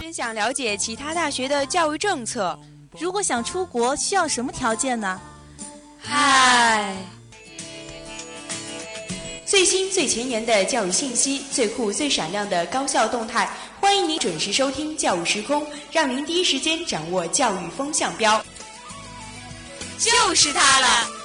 真想了解其他大学的教育政策。如果想出国，需要什么条件呢？嗨，最新最前沿的教育信息，最酷最闪亮的高校动态，欢迎您准时收听《教育时空》，让您第一时间掌握教育风向标。就是它了。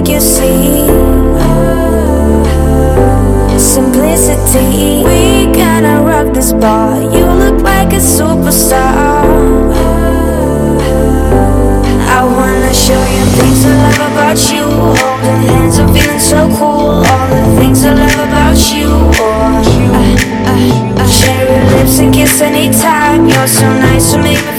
Make you see simplicity. We gotta rock this bar. You look like a superstar. I wanna show you things I love about you. Holding hands and feeling so cool. All the things I love about you. Oh, I, I, I share your lips and kiss anytime. You're so nice to make me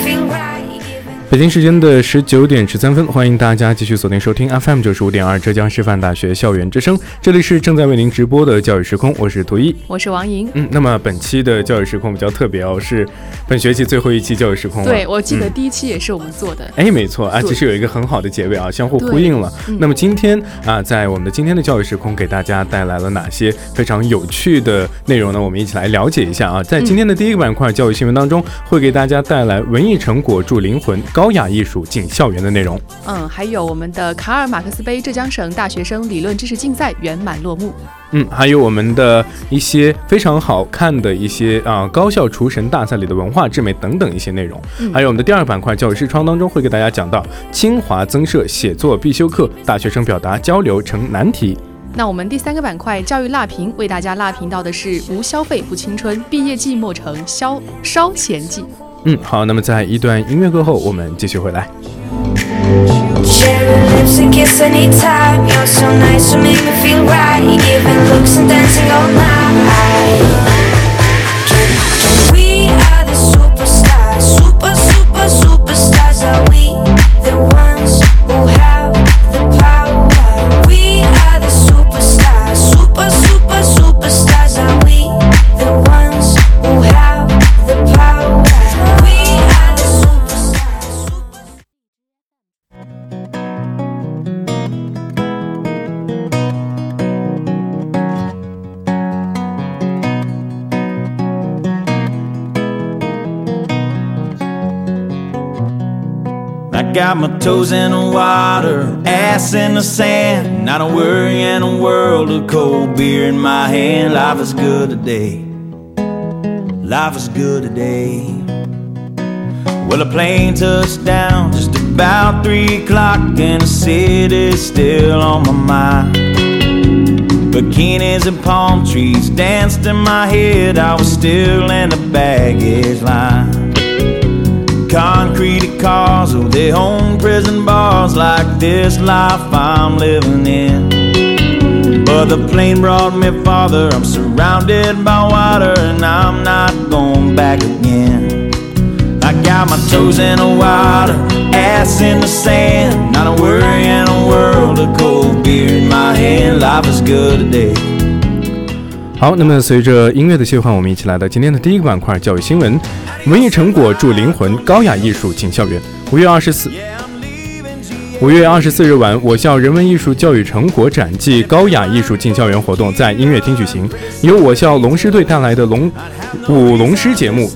北京时间的十九点十三分，欢迎大家继续锁定收听 FM 九十五点二浙江师范大学校园之声，这里是正在为您直播的教育时空，我是图一，我是王莹。嗯，那么本期的教育时空比较特别哦，是本学期最后一期教育时空。对，我记得第一期也是我们做的。哎，没错啊，其实有一个很好的结尾啊，相互呼应了。那么今天啊，在我们的今天的教育时空，给大家带来了哪些非常有趣的内容呢？我们一起来了解一下啊。在今天的第一个板块教育新闻当中，会给大家带来文艺成果助灵魂，高雅艺术进校园的内容。嗯，还有我们的卡尔马克思杯浙江省大学生理论知识竞赛圆满落幕。嗯，还有我们的一些非常好看的一些啊高校厨神大赛里的文化之美等等一些内容。还有我们的第二板块教育视窗当中会给大家讲到清华增设写作必修课，大学生表达交流成难题。那我们第三个板块教育辣评为大家辣评到的是无消费不青春，毕业季末成消烧钱季。嗯，好，那么在一段音乐过后，我们继续回来。Got my toes in the water, ass in the sand. Not a worry in a world of cold beer in my hand. Life is good today. Life is good today. Well, a plane touched down just about three o'clock, and the city's still on my mind. Bikinis and palm trees danced in my head. I was still in the baggage line concrete cars or their own prison bars like this life I'm living in. But the plane brought me farther, I'm surrounded by water and I'm not going back again. I got my toes in the water, ass in the sand, not a worry in a world of cold beer in my hand. Life is good today. 好，那么随着音乐的切换，我们一起来到今天的第一个板块——教育新闻。文艺成果铸灵魂，高雅艺术进校园。五月二十四，五月二十四日晚，我校人文艺术教育成果展暨高雅艺术进校园活动在音乐厅举行，由我校龙狮队带来的龙舞龙狮节目《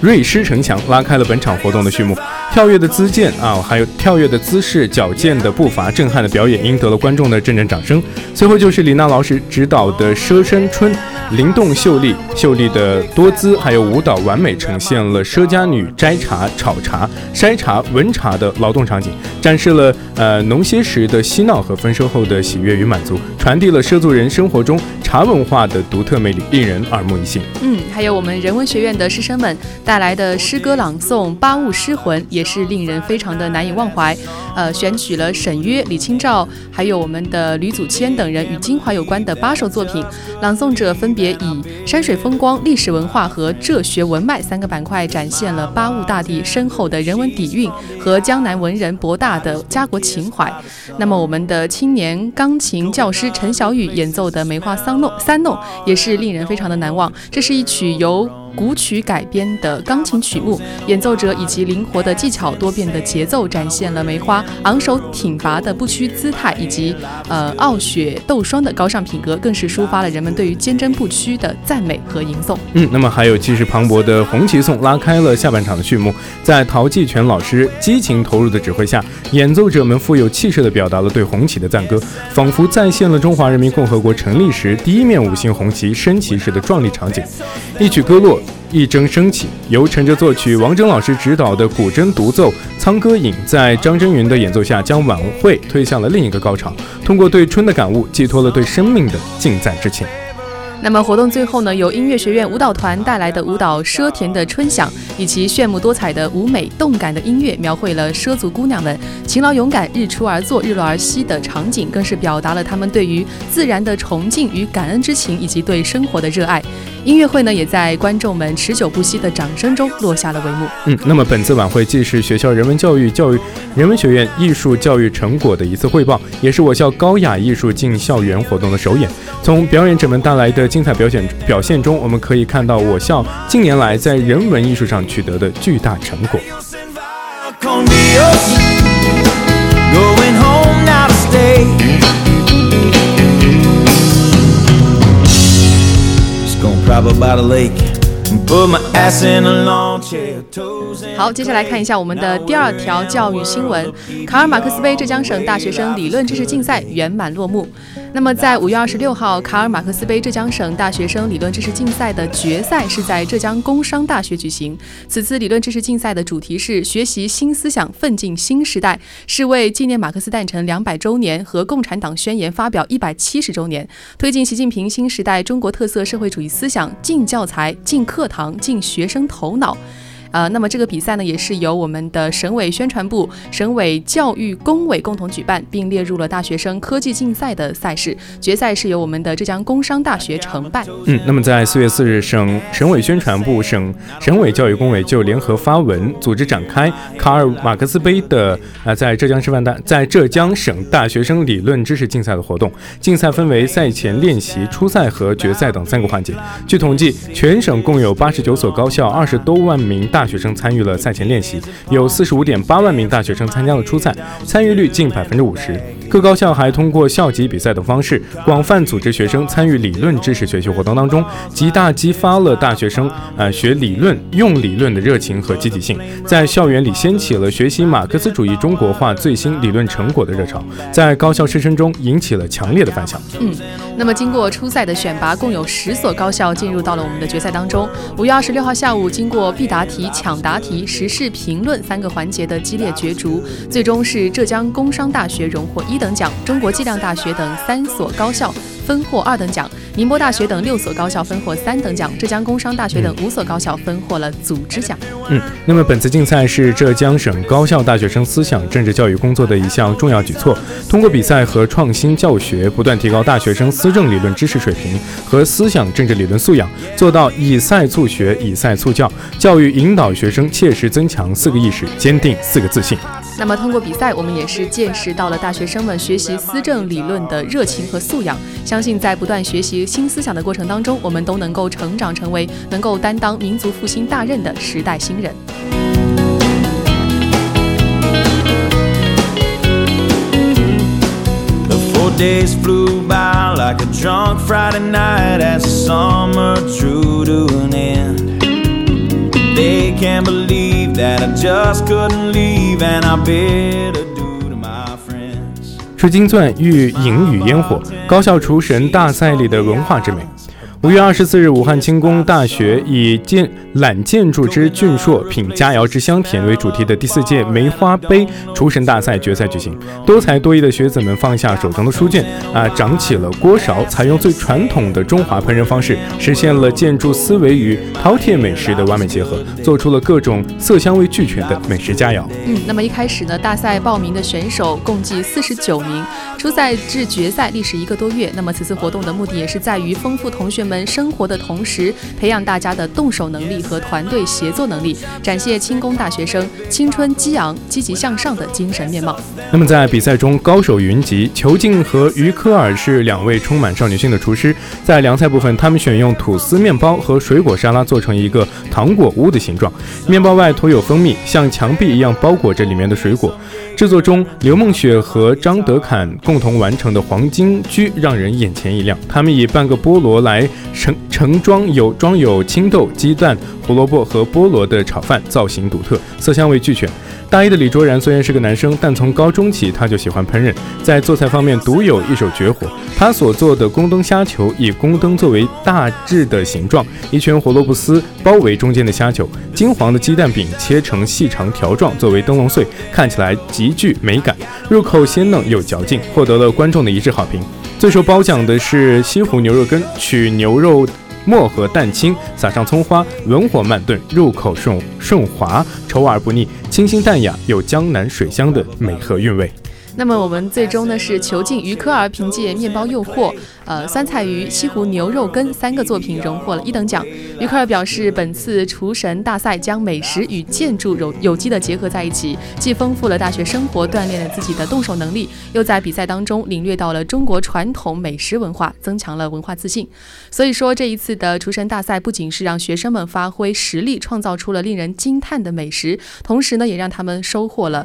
瑞狮城墙》拉开了本场活动的序幕。跳跃的姿健啊，还有跳跃的姿势、矫健的步伐、震撼的表演，赢得了观众的阵阵掌声。随后就是李娜老师指导的《佘山春》，灵动秀丽、秀丽的多姿，还有舞蹈完美呈现了佘家女摘茶、炒茶、筛茶、闻茶的劳动场景，展示了呃农歇时的嬉闹和丰收后的喜悦与满足，传递了畲族人生活中茶文化的独特魅力，令人耳目一新。嗯，还有我们人文学院的师生们带来的诗歌朗诵《八物诗魂》。也也是令人非常的难以忘怀，呃，选取了沈约、李清照，还有我们的吕祖谦等人与金华有关的八首作品，朗诵者分别以山水风光、历史文化和哲学文脉三个板块，展现了八物大地深厚的人文底蕴和江南文人博大的家国情怀。那么，我们的青年钢琴教师陈小雨演奏的《梅花三弄》三弄也是令人非常的难忘。这是一曲由古曲改编的钢琴曲目，演奏者以及灵活的技巧、多变的节奏，展现了梅花昂首挺拔的不屈姿态，以及呃傲雪斗霜的高尚品格，更是抒发了人们对于坚贞不屈的赞美和吟诵。嗯，那么还有气势磅礴的红旗颂拉开了下半场的序幕，在陶继全老师激情投入的指挥下，演奏者们富有气势地表达了对红旗的赞歌，仿佛再现了中华人民共和国成立时第一面五星红旗升旗时的壮丽场景。一曲歌落。一筝升起，由陈哲作曲、王铮老师指导的古筝独奏《苍歌影》，在张真云的演奏下，将晚会推向了另一个高潮。通过对春的感悟，寄托了对生命的敬在之情。那么活动最后呢，由音乐学院舞蹈团带来的舞蹈《奢田的春响》，以及炫目多彩的舞美、动感的音乐，描绘了畲族姑娘们勤劳勇敢、日出而作、日落而息的场景，更是表达了她们对于自然的崇敬与感恩之情，以及对生活的热爱。音乐会呢，也在观众们持久不息的掌声中落下了帷幕。嗯，那么本次晚会既是学校人文教育教育人文学院艺术教育成果的一次汇报，也是我校高雅艺术进校园活动的首演。从表演者们带来的精彩表现表现中，我们可以看到我校近年来在人文艺术上取得的巨大成果。好，接下来看一下我们的第二条教育新闻：卡尔马克思杯浙江省大学生理论知识竞赛圆满落幕。那么，在五月二十六号，卡尔马克思杯浙江省大学生理论知识竞赛的决赛是在浙江工商大学举行。此次理论知识竞赛的主题是“学习新思想，奋进新时代”，是为纪念马克思诞辰两百周年和共产党宣言发表一百七十周年，推进习近平新时代中国特色社会主义思想进教材、进课堂、进学生头脑。呃，那么这个比赛呢，也是由我们的省委宣传部、省委教育工委共同举办，并列入了大学生科技竞赛的赛事。决赛是由我们的浙江工商大学承办。嗯，那么在四月四日，省省委宣传部、省省委教育工委就联合发文，组织展开卡尔马克思杯的啊，在浙江师范大在浙江省大学生理论知识竞赛的活动。竞赛分为赛前练习、初赛和决赛等三个环节。据统计，全省共有八十九所高校，二十多万名大。大学生参与了赛前练习，有四十五点八万名大学生参加了初赛，参与率近百分之五十。各高校还通过校级比赛等方式，广泛组织学生参与理论知识学习活动当中，极大激发了大学生呃学理论、用理论的热情和积极性，在校园里掀起了学习马克思主义中国化最新理论成果的热潮，在高校师生中引起了强烈的反响。嗯，那么经过初赛的选拔，共有十所高校进入到了我们的决赛当中。五月二十六号下午，经过必答题。抢答题、时事评论三个环节的激烈角逐，最终是浙江工商大学荣获一等奖，中国计量大学等三所高校分获二等奖。宁波大学等六所高校分获三等奖，浙江工商大学等五所高校分获了组织奖。嗯，那么本次竞赛是浙江省高校大学生思想政治教育工作的一项重要举措。通过比赛和创新教学，不断提高大学生思政理论知识水平和思想政治理论素养，做到以赛促学、以赛促教。教育引导学生切实增强四个意识，坚定四个自信。那么通过比赛，我们也是见识到了大学生们学习思政理论的热情和素养。相信在不断学习。新思想的过程当中，我们都能够成长成为能够担当民族复兴大任的时代新人。水晶钻遇银与烟火，高校厨神大赛里的文化之美。五月二十四日，武汉轻工大学以建揽建筑之俊硕，品佳肴之香甜为主题的第四届梅花杯厨神大赛决赛举行。多才多艺的学子们放下手中的书卷，啊，掌起了锅勺，采用最传统的中华烹饪方式，实现了建筑思维与饕餮美食的完美结合，做出了各种色香味俱全的美食佳肴。嗯，那么一开始呢，大赛报名的选手共计四十九名，初赛至决赛历时一个多月。那么此次活动的目的也是在于丰富同学们。生活的同时，培养大家的动手能力和团队协作能力，展现轻工大学生青春激昂、积极向上的精神面貌。那么在比赛中高手云集，裘静和于科尔是两位充满少女心的厨师。在凉菜部分，他们选用吐司面包和水果沙拉做成一个糖果屋的形状，面包外涂有蜂蜜，像墙壁一样包裹着里面的水果。制作中，刘梦雪和张德侃共同完成的黄金居让人眼前一亮。他们以半个菠萝来盛盛装有装有青豆、鸡蛋、胡萝卜和菠萝的炒饭，造型独特，色香味俱全。大一的李卓然虽然是个男生，但从高中起他就喜欢烹饪，在做菜方面独有一手绝活。他所做的宫灯虾球以宫灯作为大致的形状，一圈胡萝卜丝包围中间的虾球，金黄的鸡蛋饼切成细长条状作为灯笼碎，看起来极具美感，入口鲜嫩有嚼劲，获得了观众的一致好评。最受褒奖的是西湖牛肉羹，取牛肉。末和蛋清，撒上葱花，文火慢炖，入口顺顺滑，稠而不腻，清新淡雅，有江南水乡的美和韵味。那么我们最终呢是囚禁于科尔凭借面包诱惑、呃酸菜鱼、西湖牛肉羹三个作品荣获了一等奖。于科尔表示，本次厨神大赛将美食与建筑有有机的结合在一起，既丰富了大学生活，锻炼了自己的动手能力，又在比赛当中领略到了中国传统美食文化，增强了文化自信。所以说，这一次的厨神大赛不仅是让学生们发挥实力，创造出了令人惊叹的美食，同时呢，也让他们收获了。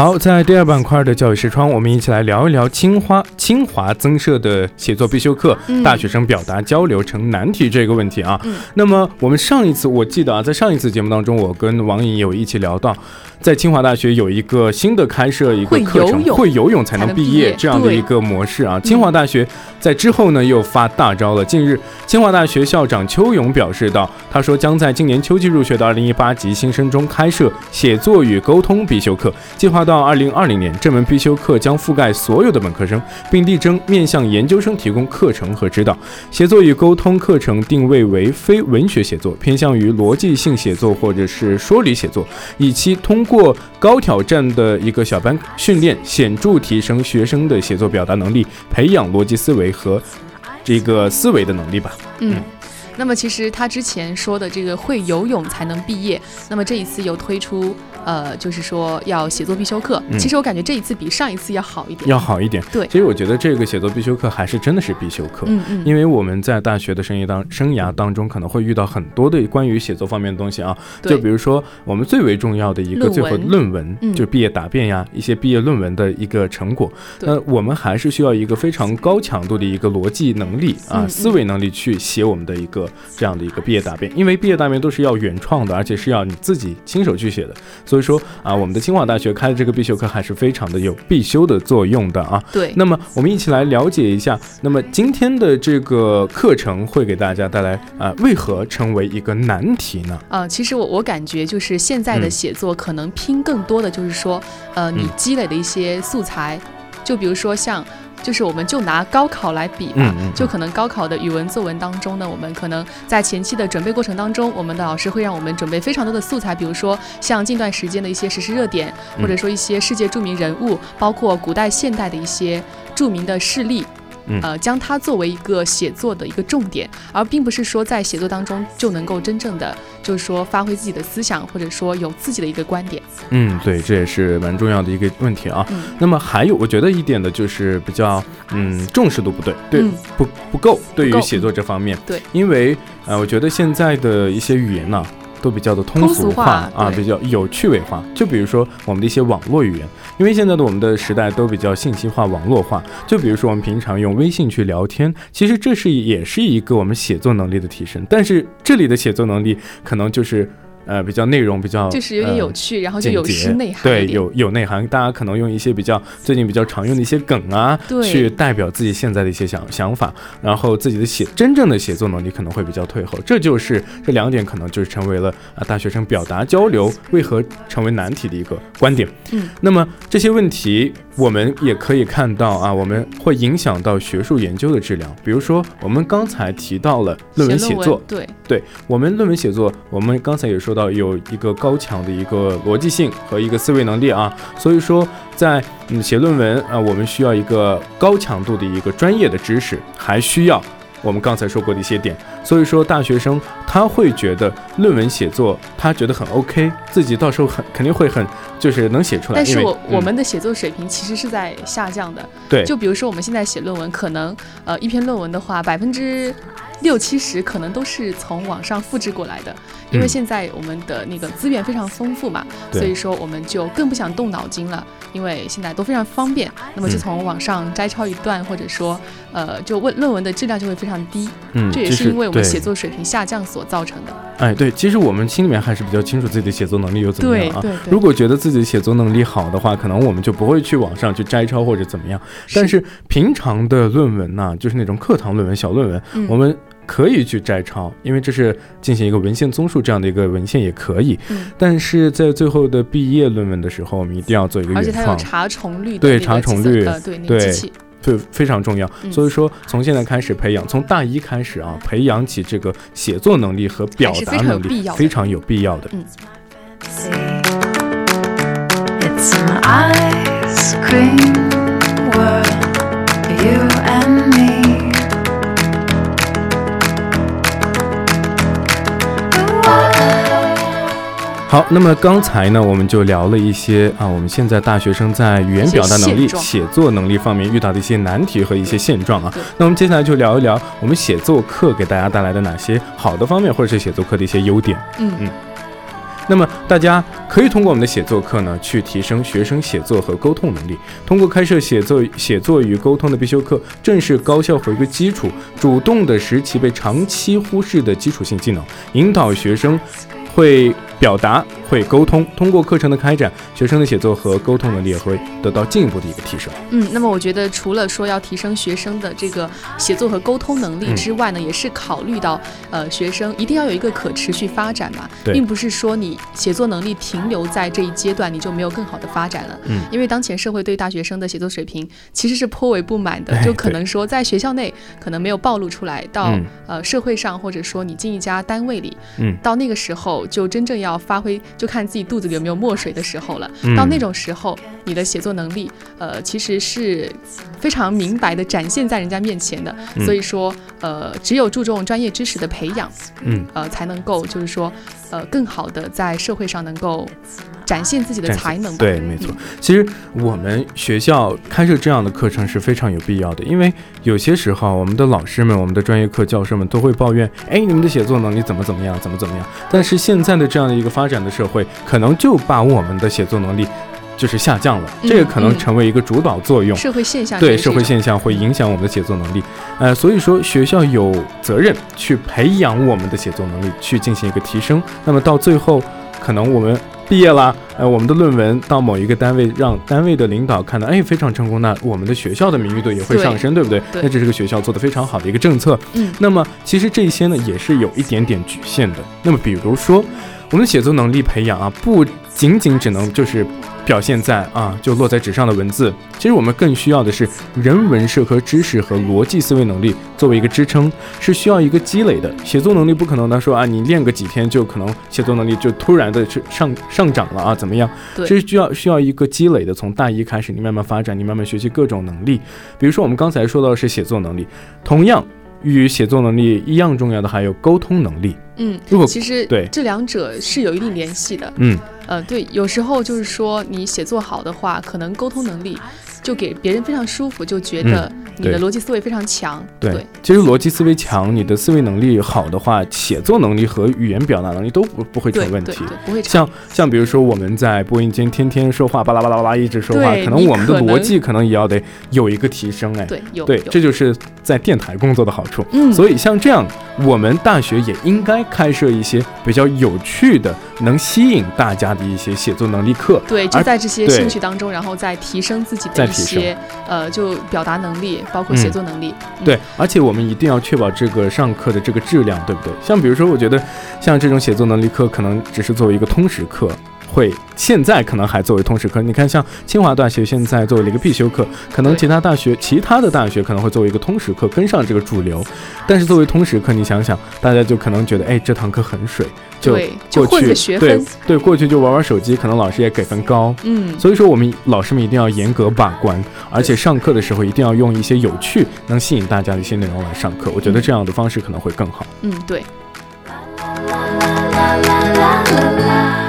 好，在第二板块的教育视窗，我们一起来聊一聊清华清华增设的写作必修课——大学生表达交流成难题这个问题啊。那么我们上一次我记得啊，在上一次节目当中，我跟王颖有一起聊到。在清华大学有一个新的开设一个课程，会游泳才能毕业这样的一个模式啊。清华大学在之后呢又发大招了。近日，清华大学校长邱勇表示道：“他说将在今年秋季入学的2018级新生中开设写作与沟通必修课，计划到2020年这门必修课将覆盖所有的本科生，并力争面向研究生提供课程和指导。写作与沟通课程定位为非文学写作，偏向于逻辑性写作或者是说理写作，以期通。过高挑战的一个小班训练，显著提升学生的写作表达能力，培养逻辑思维和这个思维的能力吧。嗯。那么其实他之前说的这个会游泳才能毕业，那么这一次又推出，呃，就是说要写作必修课。其实我感觉这一次比上一次要好一点，要好一点。对，其实我觉得这个写作必修课还是真的是必修课。嗯嗯。因为我们在大学的生涯当生涯当中，可能会遇到很多的关于写作方面的东西啊。就比如说我们最为重要的一个最后论文，就毕业答辩呀，一些毕业论文的一个成果。那我们还是需要一个非常高强度的一个逻辑能力啊，思维能力去写我们的一个。这样的一个毕业答辩，因为毕业答辩都是要原创的，而且是要你自己亲手去写的，所以说啊，我们的清华大学开的这个必修课还是非常的有必修的作用的啊。对，那么我们一起来了解一下，那么今天的这个课程会给大家带来啊，为何成为一个难题呢？啊，其实我我感觉就是现在的写作可能拼更多的就是说，呃，你积累的一些素材，就比如说像。就是我们就拿高考来比吧，就可能高考的语文作文当中呢，我们可能在前期的准备过程当中，我们的老师会让我们准备非常多的素材，比如说像近段时间的一些时事热点，或者说一些世界著名人物，包括古代现代的一些著名的事例。呃，将它作为一个写作的一个重点，而并不是说在写作当中就能够真正的就是说发挥自己的思想，或者说有自己的一个观点。嗯，对，这也是蛮重要的一个问题啊。那么还有，我觉得一点的就是比较嗯重视度不对，对不不够，对于写作这方面。对，因为呃，我觉得现在的一些语言呢。都比较的通俗化啊，比较有趣味化。就比如说我们的一些网络语言，因为现在的我们的时代都比较信息化、网络化。就比如说我们平常用微信去聊天，其实这是也是一个我们写作能力的提升。但是这里的写作能力可能就是呃比较内容比较就是有点有趣，然后就有诗内涵对，有有内涵。大家可能用一些比较最近比较常用的一些梗啊，去代表自己现在的一些想想法，然后自己的写真正的写作能力可能会比较退后。这就是这两点可能就是成为了啊大学生表达交流为何成为难题的一个观点。嗯，那么这些问题我们也可以看到啊，我们会影响到学术研究的质量。比如说我们刚才提到了论文写作，对，对我们论文写作，我们刚才也说到有一个高强的一个逻辑性和一个思维能力啊，所以说在嗯写论文啊，我们需要一个高强度的一个专业的知识，还需要我们刚才说过的一些点。所以说大学生他会觉得论文写作他觉得很 OK，自己到时候很肯定会很就是能写出来。但是我、我嗯们的写作水平其实是在下降的。对就比如说我们现在写论文，可能呃一篇论文的话，百分之六七十可能都是从网上复制过来的，因为嗯现在我们的那个资源非常丰富嘛，对所以说我们就更不想动脑筋了，因为现在都非常方便，那么就嗯从网上摘抄一段，或者说呃就问论文的质量就会非常低，嗯，这也是因为我们写作水平下降所造成的。哎对，其实我们心里面还是比较清楚自己的写作能力有怎么样啊。对对对，如果觉得自己的写作能力好的话，可能我们就不会去网上去摘抄或者怎么样。但是平常的论文呢、就是那种课堂论文、小论文，嗯我们可以去摘抄，因为这是进行一个文献综述这样的一个文献也可以。嗯。但是在最后的毕业论文的时候，我们一定要做一个而且原创，它有查重率的对查重率对对非常重要。嗯。所以说，从现在开始培养，从大一开始啊，培养起这个写作能力和表达还是非常有能力，必要的。非常有必要的。See, it's 好，那么刚才呢，我们就聊了一些啊，我们现在大学生在语言表达能力、写作能力方面遇到的一些难题和一些现状啊。那我们接下来就聊一聊我们写作课给大家带来的哪些好的方面，或者是写作课的一些优点。嗯嗯那么大家可以通过我们的写作课呢，去提升学生写作和沟通能力。通过开设写作、写作与沟通的必修课，正是高效回归基础，主动的拾起被长期忽视的基础性技能，引导学生会表达、会沟通。通过课程的开展，学生的写作和沟通能力也会得到进一步的一个提升。嗯，那么我觉得除了说要提升学生的这个写作和沟通能力嗯之外呢，也是考虑到呃学生一定要有一个可持续发展嘛，对并不是说你写作能力停留在这一阶段你就没有更好的发展了。嗯因为当前社会对大学生的写作水平其实是颇为不满的哎，就可能说在学校内可能没有暴露出来，到、嗯呃社会上或者说你进一家单位里，嗯到那个时候就真正要发挥，就看自己肚子里有没有墨水的时候了。嗯到那种时候，你的写作能力，呃，其实是非常明白的展现在人家面前的。嗯所以说，呃，只有注重专业知识的培养，嗯，呃，才能够就是说，呃，更好的在社会上能够展现自己的才能吧。对，没错。其实我们学校开设这样的课程是非常有必要的，因为有些时候我们的老师们、我们的专业课教授们都会抱怨，哎，你们的写作能力怎么怎么样，怎么怎么样。但是现在的这样的一个发展的社会，可能就把我们的写作能力就是下降了，嗯这个可能嗯成为一个主导作用。社会现象对社会现象会影响我们的写作能力，呃，所以说学校有责任去培养我们的写作能力，去进行一个提升。那么到最后，可能我们毕业啦，呃，我们的论文到某一个单位，让单位的领导看到，哎，非常成功，那我们的学校的名誉度也会上升，对不对？对那这是个学校做的非常好的一个政策。嗯那么其实这些呢，也是有一点点局限的。那么比如说，我们的写作能力培养啊，不仅仅只能就是表现在啊，就落在纸上的文字。其实我们更需要的是人文社科知识和逻辑思维能力作为一个支撑，是需要一个积累的。写作能力不可能呢说啊，你练个几天就可能写作能力就突然的去上上涨了啊，怎么样？对这是需要需要一个积累的，从大一开始，你慢慢发展，你慢慢学习各种能力。比如说我们刚才说到的是写作能力，同样与写作能力一样重要的还有沟通能力。嗯，如果其实对这两者是有一定联系的。嗯，呃，对，有时候就是说你写作好的话，可能沟通能力就给别人非常舒服，就觉得你的逻辑思维非常强。对，其实逻辑思维强，你的思维能力好的话，写作能力和语言表达能力都不不会对成问题。对对，不会差。像像比如说我们在播音间天天说话，巴拉巴拉巴拉一直说话，可能我们的逻辑可能也要得有一个提升哎。对有对，这就是在电台工作的好处。嗯所以像这样，我们大学也应该开设一些比较有趣的、能吸引大家的一些写作能力课。对，就在这些兴趣当中，然后再提升自己的一些呃，就表达能力，包括嗯写作能力。嗯对，而且我们一定要确保这个上课的这个质量，对不对？像比如说，我觉得像这种写作能力课，可能只是作为一个通识课。会现在可能还作为通识课，你看像清华大学现在作为了一个必修课，可能其他大学其他的大学可能会作为一个通识课跟上这个主流，但是作为通识课，你想想，大家就可能觉得，哎，这堂课很水，就过去混个学对对，过去就玩玩手机，可能老师也给分高，嗯，所以说，我们老师们一定要严格把关，而且上课的时候一定要用一些有趣、能吸引大家的一些内容来上课。我觉得这样的方式可能会更好。嗯，对。Overthinking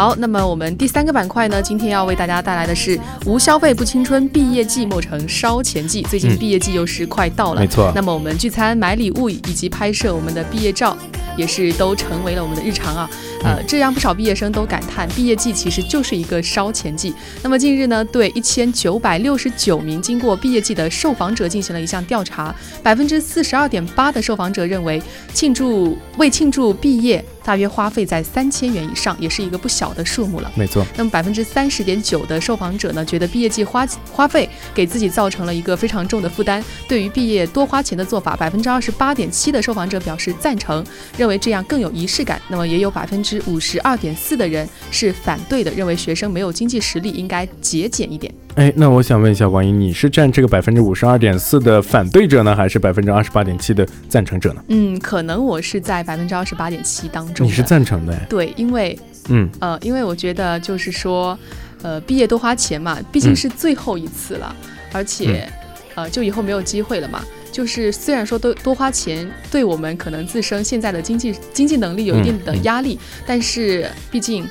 好，那么我们第三个板块呢，今天要为大家带来的是“无消费不青春，毕业季莫成烧钱季”。最近嗯毕业季又是快到了，没错那么我们聚餐、买礼物以及拍摄我们的毕业照，也是都成为了我们的日常啊。呃，这让不少毕业生都感叹，毕业季其实就是一个烧钱季。那么近日呢，对一千九百六十九名经过毕业季的受访者进行了一项调查，百分之四十二点八的受访者认为，庆祝为庆祝毕业，大约花费在三千元以上，也是一个不小的数目了。没错，那么百分之三十点九的受访者呢，觉得毕业季花花费给自己造成了一个非常重的负担。对于毕业多花钱的做法，百分之二十八点七的受访者表示赞成，认为这样更有仪式感。那么也有百分之五十二点四的人是反对的，认为学生没有经济实力，应该节俭一点。哎，那我想问一下王英，你是占这个百分之五十二点四的反对者呢，还是百分之二十八点七的赞成者呢？嗯，可能我是在百分之二十八点七当中。你是赞成的，哎，对，因为嗯，呃，因为我觉得就是说，呃，毕业多花钱嘛，毕竟嗯是最后一次了，而且、呃，就以后没有机会了嘛。就是虽然说多多花钱对我们可能自身现在的经济经济能力有一定的压力，但是毕竟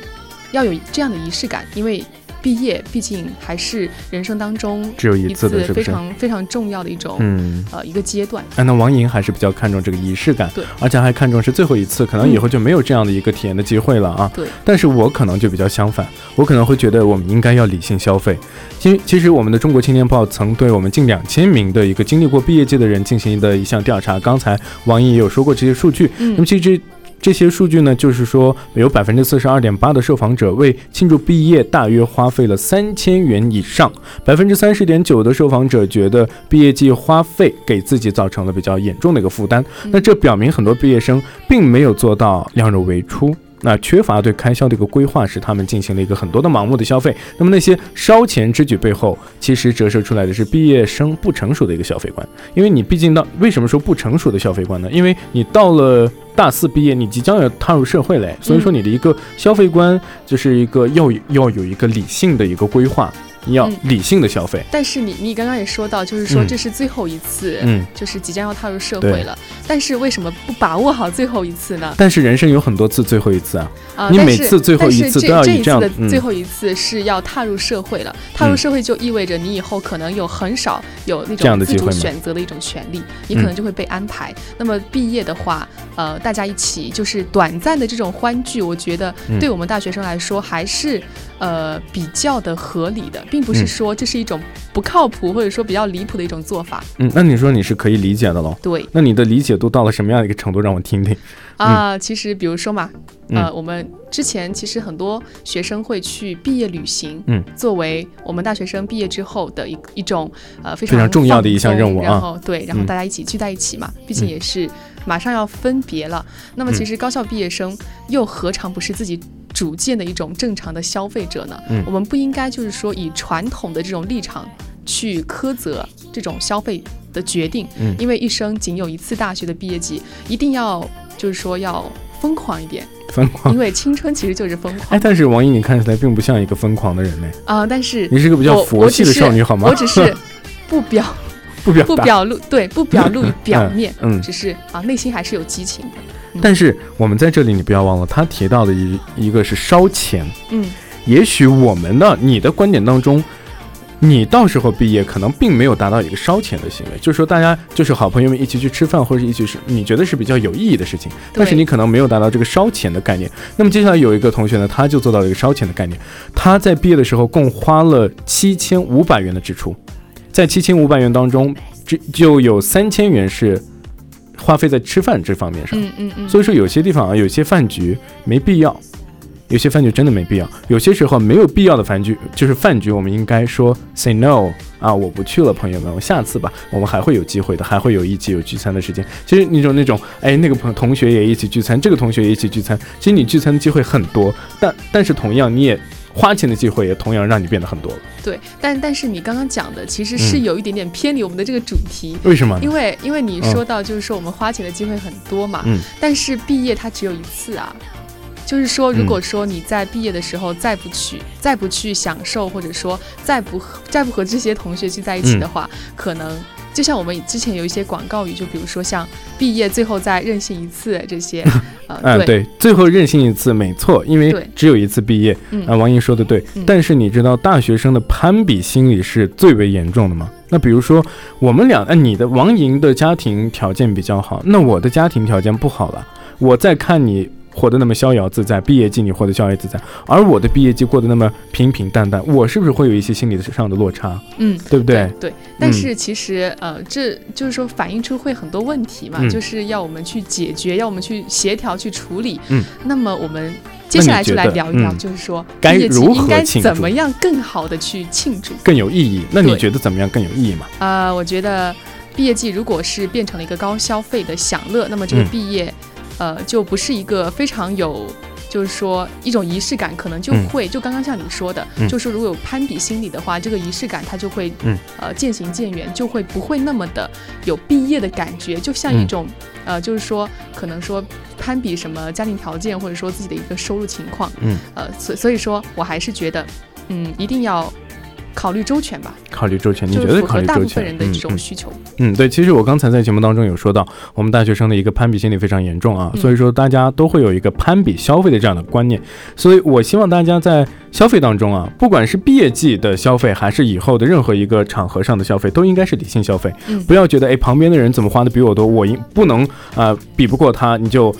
要有这样的仪式感，因为毕业毕竟还是人生当中只有一一次的是非常非常重要的一种、嗯，呃一个阶段。哎，那王莹还是比较看重这个仪式感，对，而且还看重是最后一次，可能以后就没有这样的一个体验的机会了啊。对，但是我可能就比较相反，我可能会觉得我们应该要理性消费。其实，其实我们的中国青年报曾对我们近两千名的一个经历过毕业季的人进行的一项调查，刚才王莹也有说过这些数据。嗯那么其实这些数据呢，就是说有百分之四十二点八的受访者为庆祝毕业大约花费了三千元以上，百分之三十点九的受访者觉得毕业季花费给自己造成了比较严重的一个负担。那这表明很多毕业生并没有做到量入为出。那缺乏对开销的一个规划，使他们进行了一个很多的盲目的消费。那么那些烧钱之举背后，其实折射出来的是毕业生不成熟的一个消费观。因为你毕竟到为什么说不成熟的消费观呢？因为你到了大四毕业，你即将要踏入社会嘞，所以说你的一个消费观就是一个要要有一个理性的一个规划，你要嗯理性的消费。但是你你刚刚也说到，就是说嗯这是最后一次，嗯，就是即将要踏入社会了。但是为什么不把握好最后一次呢？但是人生有很多次最后一次啊，啊，你但是每次最后一但是次都要这这一次的最后一次是要踏入社会了。踏入嗯社会就意味着你以后可能有很少有那种自主选择的一种权利，你可能嗯就会被安排。那么毕业的话，呃，大家一起就是短暂的这种欢聚，我觉得嗯对我们大学生来说还是呃比较的合理的，并不是嗯说这是一种不靠谱或者说比较离谱的一种做法。嗯，那你说你是可以理解的喽？对，那你的理解度到了什么样的一个程度？让我听听。啊，其实比如说嘛，呃，嗯我们之前其实很多学生会去毕业旅行，嗯，作为我们大学生毕业之后的一一种呃非非常重要的一项任务啊然后对，然后嗯大家一起聚在一起嘛，毕竟嗯也是马上要分别了。那么其实高校毕业生又何尝不是自己主见的一种正常的消费者呢？嗯我们不应该就是说以传统的这种立场去苛责这种消费的决定，嗯因为一生仅有一次大学的毕业季，一定要就是说要疯狂一点，疯狂因。为青春其实就是疯狂哎，但是王一，你看起来并不像一个疯狂的人呢。啊、但是你是个比较佛系的少女，好吗？我只是不表不表。不表露，对，不表露于表面，嗯只是啊，内心还是有激情的。但是我们在这里，你不要忘了，他提到的一一个是烧钱。嗯也许我们的你的观点当中，你到时候毕业可能并没有达到一个烧钱的行为，就是说大家就是好朋友们一起去吃饭，或者一起是你觉得是比较有意义的事情，但是你可能没有达到这个烧钱的概念。那么接下来有一个同学呢，他就做到了一个烧钱的概念，他在毕业的时候共花了七千五百元的支出，在七千五百元当中，这就有三千元是花费在吃饭这方面上。嗯嗯嗯，所以说有些地方啊，有些饭局没必要，有些饭局真的没必要。有些时候没有必要的饭局，就是饭局，我们应该说 say no 啊，我不去了，朋友们，我下次吧，我们还会有机会的，还会有一起有聚餐的时间。其实那种那种，哎，那个朋同学也一起聚餐，这个同学也一起聚餐，其实你聚餐的机会很多，但但是同样你也花钱的机会也同样让你变得很多了。对，但但是你刚刚讲的其实是嗯有一点点偏离我们的这个主题。为什么？因为因为你嗯说到就是说我们花钱的机会很多嘛，嗯但是毕业它只有一次啊，就是说嗯如果说你在毕业的时候再不去、再不去享受，或者说再不和再不和这些同学聚在一起的嗯话，可能就像我们之前有一些广告语，就比如说像毕业最后再任性一次这些，呃，嗯，对，最后任性一次，没错，因为只有一次毕业。嗯啊，王莹说的对，嗯但是你知道大学生的攀比心理是最为严重的吗？那比如说我们俩，哎、你的王莹的家庭条件比较好，那我的家庭条件不好了，我在看你。活得那么逍遥自在，毕业季你活得逍遥自在，而我的毕业季过得那么平平淡淡，我是不是会有一些心理上的落差，嗯。对不对？对，但是其实、呃，这就是说反映出会很多问题嘛，嗯就是要我们去解决，要我们去协调去处理。嗯，那么我们接下来就来聊一聊，嗯就是说该毕业季如何应该怎么样更好的去庆祝。更有意义。那你觉得怎么样更有意义嘛？呃，我觉得毕业季如果是变成了一个高消费的享乐，那么这个嗯毕业，呃，就不是一个非常有。就是说，一种仪式感可能就嗯。会，就刚刚像你说的，嗯。就是如果有攀比心理的话，这个仪式感它就会，嗯。呃，渐行渐远，就会不会那么的有毕业的感觉，就像一嗯。种，呃，就是说，可能说攀比什么家庭条件，或者说自己的一个收入情况，嗯，呃，所所以说我还是觉得，嗯，一定要考虑周全吧，考虑周全，你就是觉得符合大部分考虑周全？人的这种需求。嗯，对，其实我刚才在节目当中有说到，我们大学生的一个攀比心理非常严重啊，嗯所以说大家都会有一个攀比消费的这样的观念，所以我希望大家在消费当中啊，不管是毕业季的消费，还是以后的任何一个场合上的消费，都应该是理性消费，嗯不要觉得哎旁边的人怎么花的比我多，我应不能啊、呃比不过他，你就。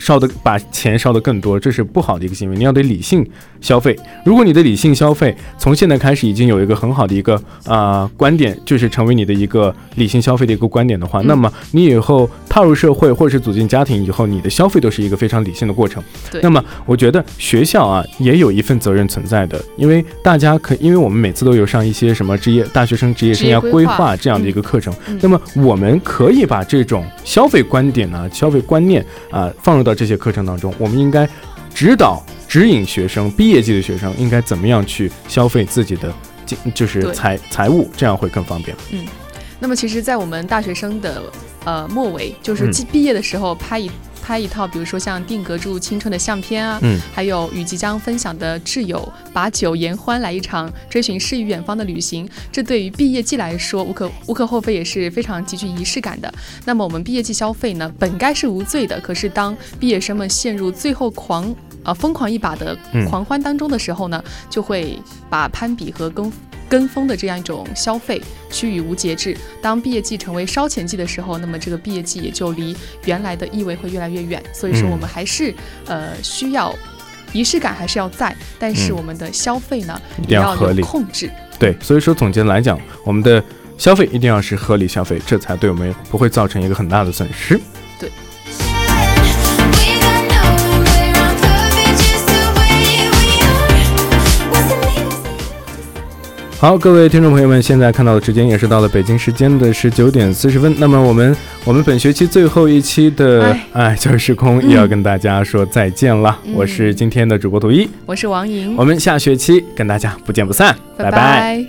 烧的把钱烧得更多，这是不好的一个行为。你要得理性消费。如果你的理性消费从现在开始已经有一个很好的一个啊、呃观点，就是成为你的一个理性消费的一个观点的话，嗯那么你以后踏入社会或者是组建家庭以后，你的消费都是一个非常理性的过程。对那么我觉得学校啊也有一份责任存在的，因为大家可，因为我们每次都有上一些什么职业大学生职业生涯规划划这样的一个课程，嗯那么我们可以把这种消费观点呢、消费观念啊、放入到这些课程当中，我们应该指导、指引学生，毕业季的学生应该怎么样去消费自己的金，就是财财务，这样会更方便。嗯那么其实，在我们大学生的呃末尾，就是嗯既毕业的时候拍一。拍一套，比如说像定格住青春的相片啊，嗯，还有与即将分享的挚友把酒言欢，来一场追寻诗与远方的旅行。这对于毕业季来说，无可无可厚非，也是非常极具仪式感的。那么我们毕业季消费呢，本该是无罪的，可是当毕业生们陷入最后狂呃疯狂一把的嗯狂欢当中的时候呢，就会把攀比和跟跟风的这样一种消费趋于无节制。当毕业季成为烧钱季的时候，那么这个毕业季也就离原来的意味会越来越远。所以说，嗯我们还是、呃需要仪式感还是要在，但是嗯我们的消费呢、一定也要有要合理控制。对，所以说总结来讲，我们的消费一定要是合理消费，这才对我们不会造成一个很大的损失。好，各位听众朋友们，现在看到的时间也是到了北京时间的十九点四十分。那么我们我们本学期最后一期的哎。哎教育时空也要跟大家说再见了。我是今天的主播图一，我是王莹，我们下学期跟大家不见不散，拜拜